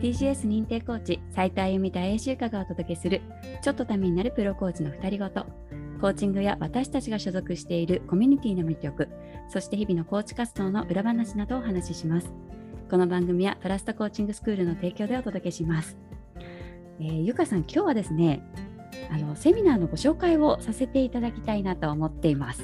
TCS 認定コーチ斉田由美と栄習華がお届けするちょっとためになるプロコーチの二人ごと。コーチングや私たちが所属しているコミュニティの魅力そして日々のコーチ活動の裏話などをお話しします。この番組はトラストコーチングスクールの提供でお届けします、えー、ゆかさん今日はですねあのセミナーのご紹介をさせていただきたいなと思っています。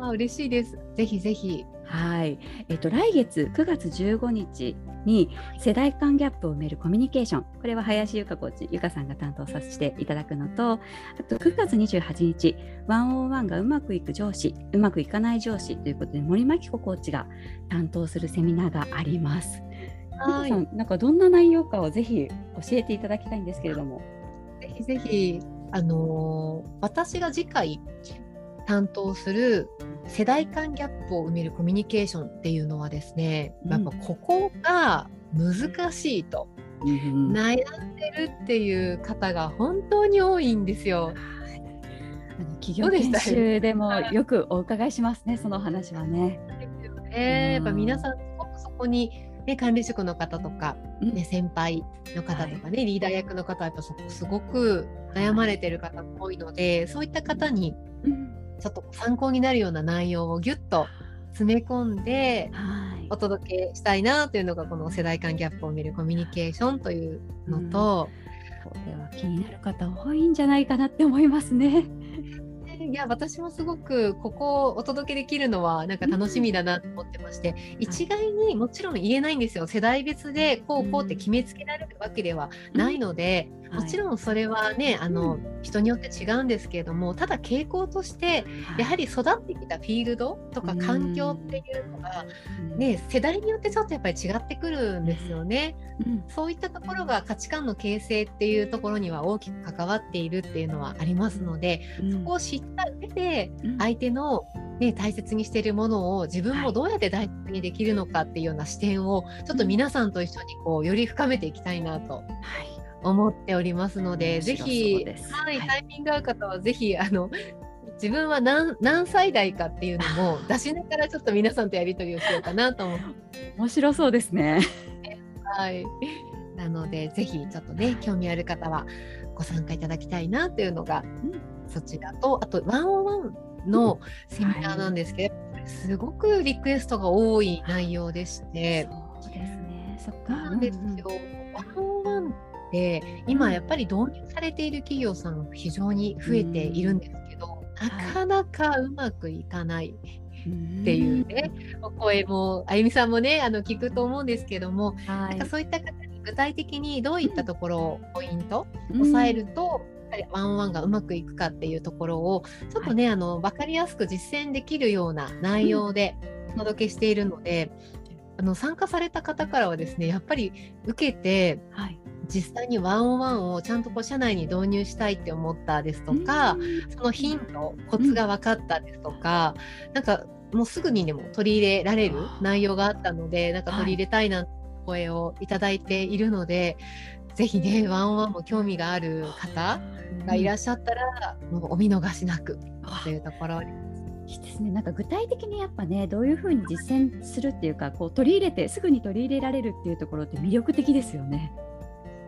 あ嬉しいです。ぜひぜひはい、えっと、来月9月15日に世代間ギャップを埋めるコミュニケーションこれは林由香コーチ由香さんが担当させていただくのとあと9月28日101がうまくいく上司うまくいかない上司ということで森牧子コーチが担当するセミナーがあります。はい、さんなんかどんな内容かをぜひ教えていただきたいんですけれども。ぜひぜひあのー、私が次回担当する世代間ギャップを埋めるコミュニケーションっていうのはですね、やっぱここが難しいと、うん、悩んでるっていう方が本当に多いんですよ。企業研修でもよくお伺いしますね、その話はね。ね。やっぱ皆さんそこに、ね、管理職の方とか、ね、先輩の方とかね、はい、リーダー役の方はやっぱそこすごく悩まれてる方も多いのでそういった方にちょっと参考になるような内容をぎゅっと詰め込んでお届けしたいなというのがこの世代間ギャップを見るコミュニケーションというのと、うん、これは気になる方多いんじゃないかなって思いますね。いや私もすごくここをお届けできるのはなんか楽しみだなと思ってまして、うん、一概にもちろん言えないんですよ。世代別でこうこうって決めつけられるわけではないので、うん、もちろんそれはねあの、人によって違うんですけれどもただ傾向としてやはり育ってきたフィールドとか環境っていうのが、ね、世代によってちょっとやっぱり違ってくるんですよね。そういったところが価値観の形成っていうところには大きく関わっているっていうのはありますので、そこを知った上で相手の、ね、大切にしているものを自分もどうやって大切にできるのかっていうような視点をちょっと皆さんと一緒にこうより深めていきたいなと。思っておりますので、ぜひ、はい、タイミング合う方はぜひあの自分は何何歳代かっていうのも 出しながらちょっと皆さんとやり取りをしようかなと思って。面白そうですね。はい。なのでぜひちょっとね興味ある方はご参加いただきたいなというのが、うん、そちらとあとワンオンワンのセミナーなんですけど、はい、すごくリクエストが多い内容でして。そうですね。そっか。なんですよ、ワンオンワンって今やっぱり導入されている企業さん非常に増えているんですけど、なかなかうまくいかない。っていうね、お声もあゆみさんもねあの聞くと思うんですけども、はい、なんかそういった方に具体的にどういったところをポイント、うん、押さえると、ワンワンがうまくいくかっていうところをちょっとね、はい、あの分かりやすく実践できるような内容でお届けしているので、うん、あの参加された方からはですねやっぱり受けて、はい、実際にワンオンワンをちゃんとこう社内に導入したいって思ったですとか、そのヒントコツが分かったですとか、うん、なんかもうすぐにでも取り入れられる内容があったのでなんか取り入れたいな声をいただいているので、はい、ぜひねワンオンワンも興味がある方がいらっしゃったら、うん、もうお見逃しなくというところいいですね。なんか具体的にやっぱね、どういうふうに実践するっていうか、こう取り入れてすぐに取り入れられるっていうところって魅力的ですよね。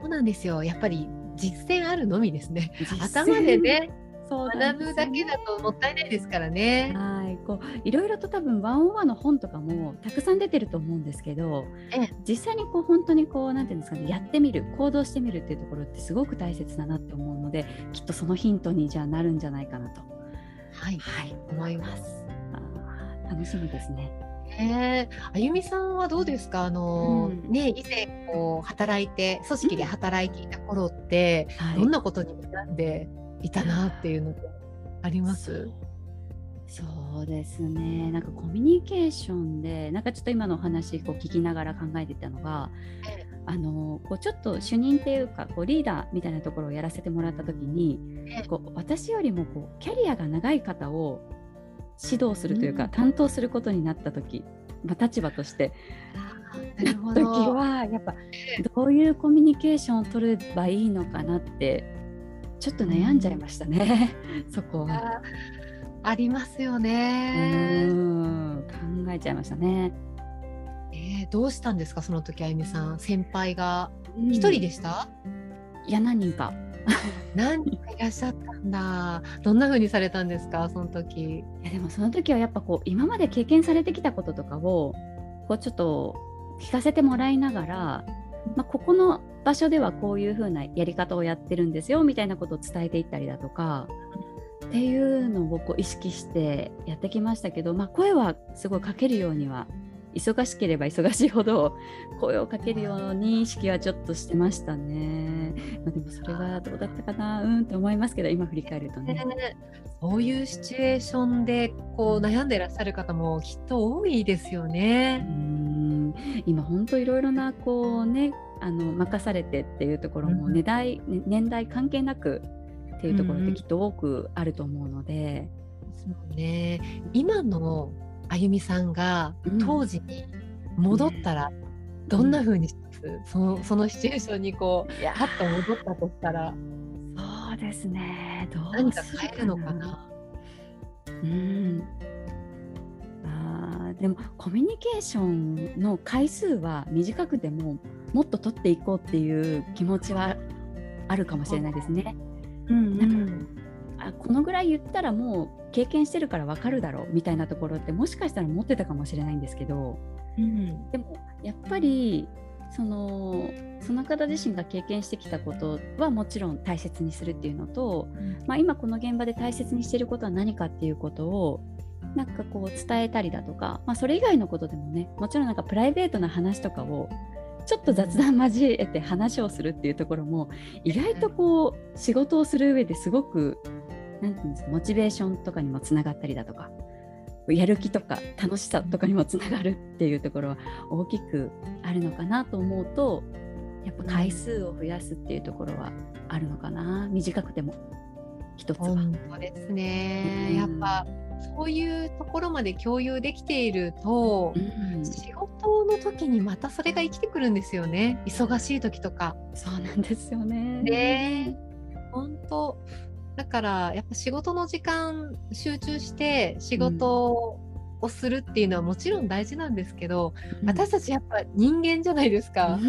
そうなんですよ。やっぱり実践あるのみですね。頭でね、そう学ぶだけだともったいないですからね。はい、こういろいろと多分ワンオンワンの本とかもたくさん出てると思うんですけど、え実際にこう本当にこうなんていうんですかね、やってみる、行動してみるっていうところってすごく大切だなって思うので、きっとそのヒントにじゃあなるんじゃないかなと。はい、はい、思います。あ楽しみですね。えー、あゆみさんはどうですか？あの、うん、ね以前こう働いて組織で働いていた頃って、うん、どんなことに悩んでいたなっていうのってあります、そうですね。なんかコミュニケーションでなんかちょっと今のお話こう聞きながら考えてたのが、あのこうちょっと主任っていうかこうリーダーみたいなところをやらせてもらった時に、こう私よりもこうキャリアが長い方を指導するというか、うん、担当することになった時、まあ、立場として。なった時はやっぱどういうコミュニケーションを取ればいいのかなってちょっと悩んじゃいましたね、うん、そこは。ありますよね。考えちゃいましたね。えー、どうしたんですかその時あゆみさん。先輩が。一人でした、いや何人か 何人かいらっしゃったんだ。どんな風にされたんですかその時。いやでもその時はやっぱこう今まで経験されてきたこととかをこうちょっと聞かせてもらいながら、まあ、ここの場所ではこういう風なやり方をやってるんですよみたいなことを伝えていったりだとかっていうのをこう意識してやってきましたけど、まあ、声はすごいかけるようには忙しければ忙しいほど声をかけるように意識はちょっとしてましたね。まあ、でもそれがどうだったかなうんって思いますけど今振り返るとね。そういうシチュエーションでこう悩んでいらっしゃる方もきっと多いですよね。うん今本当いろいろなこうねあの任されてっていうところも年代、うん、年代関係なくっていうところってきっと多くあると思うので。うん、そうね今のあゆみさんが当時に戻ったらどんな風にします、うん、そのそのシチュエーションにこうパッと戻ったとしたら。そうですね。どう何か変えるのかな？うん。あでもコミュニケーションの回数は短くてももっと取っていこうっていう気持ちはあるかもしれないですね。うん、うん、なんかあこのぐらい言ったらもう経験してるから分かるだろうみたいなところってもしかしたら持ってたかもしれないんですけど、うん、でもやっぱりそのその方自身が経験してきたことはもちろん大切にするっていうのと、うん、まあ、今この現場で大切にしていることは何かっていうことをなんかこう伝えたりだとか、まあ、それ以外のことでもねもちろんなんかプライベートな話とかをちょっと雑談交えて話をするっていうところも意外とこう仕事をする上ですごくなんていうんですかモチベーションとかにもつながったりだとかやる気とか楽しさとかにもつながるっていうところは大きくあるのかなと思うとやっぱ回数を増やすっていうところはあるのかな。短くても。一つは。そうですね、うん、やっぱそういうところまで共有できていると、うん、仕事の時にまたそれが生きてくるんですよね。忙しい時とか。そうなんですよね。で本当だからやっぱ仕事の時間集中して仕事をするっていうのはもちろん大事なんですけど、うん、私たちやっぱ人間じゃないですか。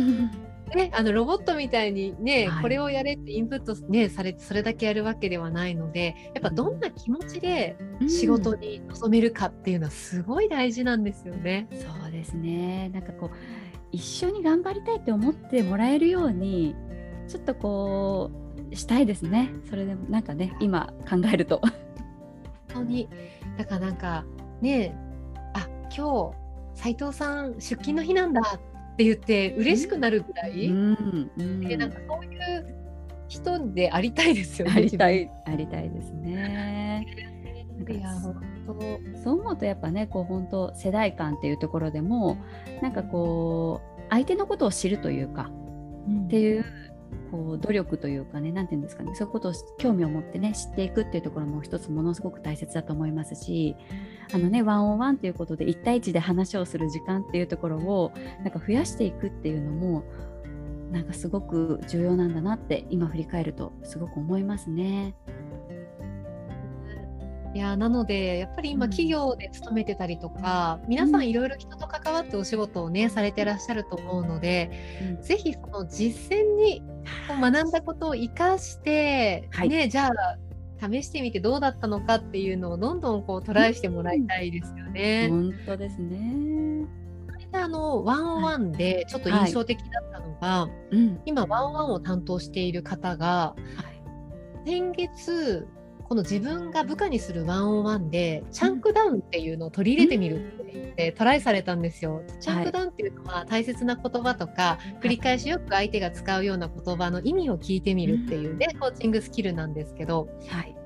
ね、あのロボットみたいにね、はい、これをやれってインプット、ね、されてそれだけやるわけではないのでやっぱどんな気持ちで仕事に臨めるかっていうのはすごい大事なんですよね。うん、そうですね。なんかこう一緒に頑張りたいって思ってもらえるようにちょっとこうしたいですね。それでもなんかね今考えると。本当に。だからなんかねあ今日斉藤さん出勤の日なんだって言って嬉しくなるぐらい、うんうん、でなんかそういう人でありたいですよね。ありたいありたいですね。いや本当。そう思うとやっぱねこう本当世代間っていうところでもなんかこう相手のことを知るというか、うん、っていうこう努力というかね何て言うんですかねそういうことを興味を持ってね知っていくっていうところも一つものすごく大切だと思いますしあのねワンオンワンということで1対1で話をする時間っていうところをなんか増やしていくっていうのもなんかすごく重要なんだなって今振り返るとすごく思いますね。いやなのでやっぱり今企業で勤めてたりとか、うん、皆さんいろいろ人と関わってお仕事をねされてらっしゃると思うので、うん、ぜひその実践に学んだことを生かして、はい、ねじゃあ試してみてどうだったのかっていうのをどんどんこうトライしてもらいたいですよね。本当ですね。あの one on one でちょっと印象的だったのが、はい。うん、今 one on one を担当している方が、はい、先月この自分が部下にする one on one で chunk down っていうのを取り入れてみるって言ってトライされたんですよ。 chunk down っていうのは大切な言葉とか繰り返しよく相手が使うような言葉の意味を聞いてみるっていうね、コーチングスキルなんですけど、はい、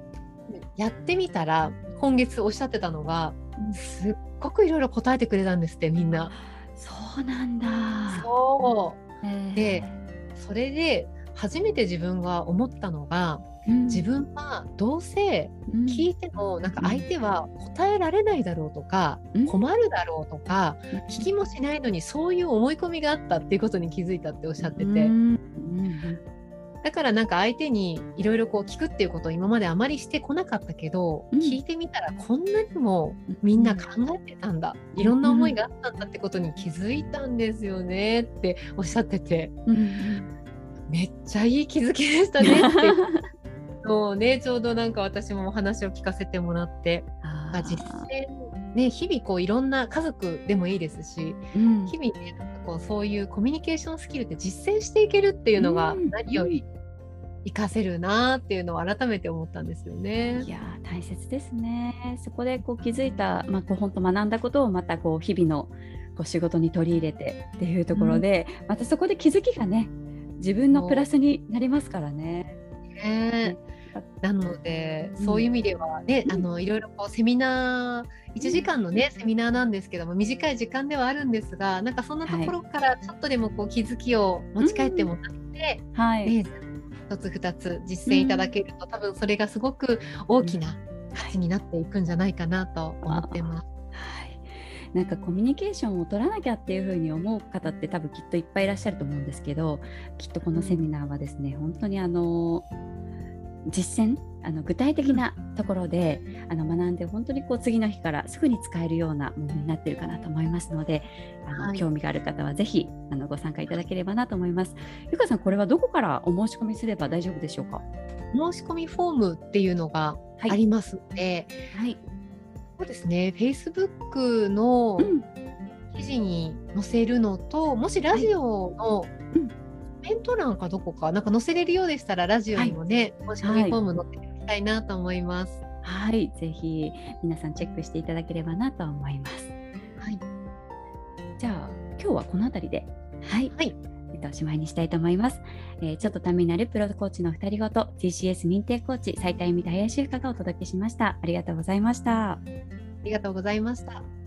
やってみたら今月おっしゃってたのがすっごくいろいろ答えてくれたんですってみんな。そうなんだ。そう。でそれで初めて自分が思ったのが自分はどうせ聞いてもなんか相手は答えられないだろうとか困るだろうとか聞きもしないのにそういう思い込みがあったっていうことに気づいたっておっしゃってて。だからなんか相手にいろいろこう聞くっていうことを今まであまりしてこなかったけど、うん、聞いてみたらこんなにもみんな考えてたんだ、いろんな思いがあったんだってことに気づいたんですよねっておっしゃってて、うん、めっちゃいい気づきでしたねって そうねちょうどなんか私もお話を聞かせてもらって。あ実践ね日々こういろんな家族でもいいですし、うん、日々ねこうそういうコミュニケーションスキルって実践していけるっていうのが何より活かせるなっていうのを改めて思ったんですよね。いや大切ですね。そこでこう気づいた、まあ、こう本当学んだことをまたこう日々のこう仕事に取り入れてっていうところで、うん、またそこで気づきがね自分のプラスになりますからね。ねなので、そういう意味ではね、うん、あのいろいろこうセミナー1時間のね、セミナーなんですけども短い時間ではあるんですがなんかそんなところからちょっとでもこう気づきを持ち帰ってもらって、うん、はい、1つ2つ実践いただけると、多分それがすごく大きな価値になっていくんじゃないかなと思ってます。なんかコミュニケーションを取らなきゃっていうふうに思う方って多分きっといっぱいいらっしゃると思うんですけどきっとこのセミナーはですね本当にあの実践あの具体的なところであの学んで本当にこう次の日からすぐに使えるようなものになっているかなと思いますのであの、はい、興味がある方はぜひあのご参加いただければなと思います。ゆかさんこれはどこからお申し込みすれば大丈夫でしょうか？申し込みフォームっていうのがありますので、はい、はい、そうですね。Facebook の記事に載せるのともしラジオの、はい。うんメント欄かどこか、なんか載せれるようでしたら、ラジオにもね、申し込みフォーム載せていきたいなと思います。はい、ぜひ皆さんチェックしていただければなと思います。はい。じゃあ、今日はこの辺りで、はい。はい。えっと、おしまいにしたいと思います。えー、ちょっとためになるプロコーチの2人ごと TCS 認定コーチ斉田由美と林由香がお届けしました。ありがとうございました。ありがとうございました。